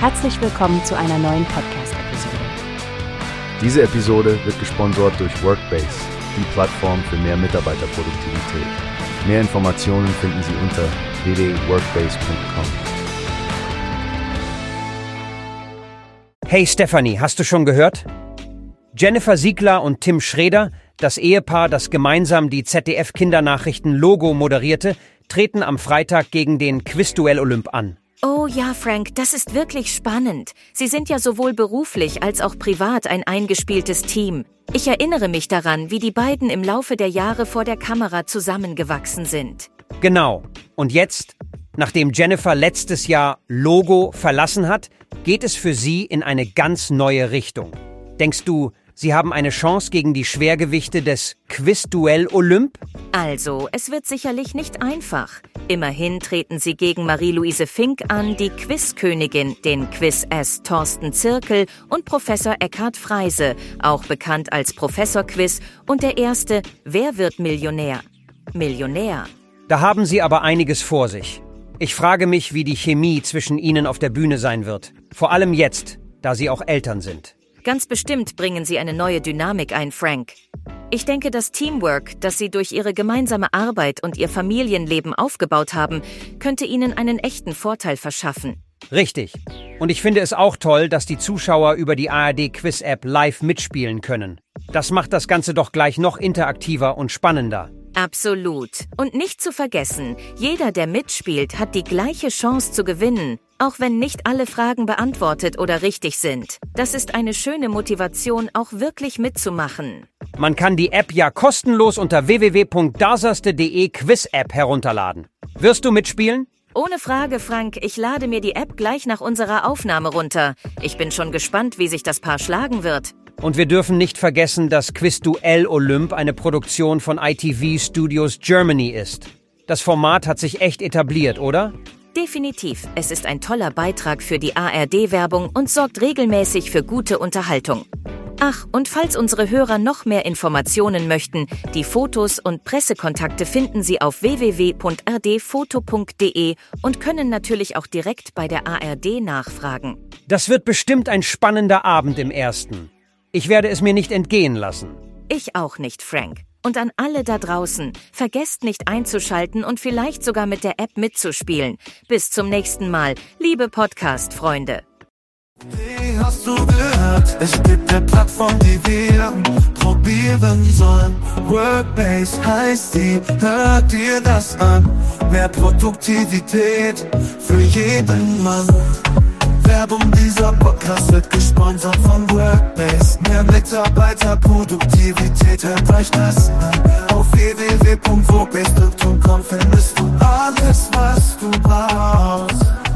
Herzlich willkommen zu einer neuen Podcast-Episode. Diese Episode wird gesponsert durch Workbase, die Plattform für mehr Mitarbeiterproduktivität. Mehr Informationen finden Sie unter www.workbase.com. Hey Stephanie, hast du schon gehört? Jennifer Siegler und Tim Schreder, das Ehepaar, das gemeinsam die ZDF-Kindernachrichten Logo moderierte, treten am Freitag gegen den Quizduell Olymp an. Oh ja, Frank, das ist wirklich spannend. Sie sind ja sowohl beruflich als auch privat ein eingespieltes Team. Ich erinnere mich daran, wie die beiden im Laufe der Jahre vor der Kamera zusammengewachsen sind. Genau. Und jetzt, nachdem Jennifer letztes Jahr Logo verlassen hat, geht es für sie in eine ganz neue Richtung. Denkst du, sie haben eine Chance gegen die Schwergewichte des Quizduell Olymp? Also, es wird sicherlich nicht einfach. Immerhin treten sie gegen Marie-Louise Fink an, die Quizkönigin, den Quiz-S Thorsten Zirkel und Professor Eckhard Freise, auch bekannt als Professor Quiz, und der erste Wer wird Millionär? Millionär. Da haben sie aber einiges vor sich. Ich frage mich, wie die Chemie zwischen ihnen auf der Bühne sein wird. Vor allem jetzt, da sie auch Eltern sind. Ganz bestimmt bringen sie eine neue Dynamik ein, Frank. Ich denke, das Teamwork, das sie durch ihre gemeinsame Arbeit und ihr Familienleben aufgebaut haben, könnte ihnen einen echten Vorteil verschaffen. Richtig. Und ich finde es auch toll, dass die Zuschauer über die ARD Quiz App live mitspielen können. Das macht das Ganze doch gleich noch interaktiver und spannender. Absolut. Und nicht zu vergessen, jeder, der mitspielt, hat die gleiche Chance zu gewinnen, auch wenn nicht alle Fragen beantwortet oder richtig sind. Das ist eine schöne Motivation, auch wirklich mitzumachen. Man kann die App ja kostenlos unter www.dasaste.de Quiz-App herunterladen. Wirst du mitspielen? Ohne Frage, Frank, ich lade mir die App gleich nach unserer Aufnahme runter. Ich bin schon gespannt, wie sich das Paar schlagen wird. Und wir dürfen nicht vergessen, dass Quizduell Olymp eine Produktion von ITV Studios Germany ist. Das Format hat sich echt etabliert, oder? Definitiv. Es ist ein toller Beitrag für die ARD-Werbung und sorgt regelmäßig für gute Unterhaltung. Ach, und falls unsere Hörer noch mehr Informationen möchten, die Fotos und Pressekontakte finden Sie auf www.rdfoto.de und können natürlich auch direkt bei der ARD nachfragen. Das wird bestimmt ein spannender Abend im ersten. Ich werde es mir nicht entgehen lassen. Ich auch nicht, Frank. Und an alle da draußen, vergesst nicht einzuschalten und vielleicht sogar mit der App mitzuspielen. Bis zum nächsten Mal, liebe Podcast-Freunde. Wie hast du gehört? Es gibt eine Plattform, die wir probieren sollen. Workbase heißt die, hört dir das an. Mehr Produktivität für jeden Mann. Werbung, dieser Podcast wird gesponsert von Workbase. Mehr Mitarbeiter, Produktivität erreicht das. Auf www.wobest.com findest du alles, was du brauchst.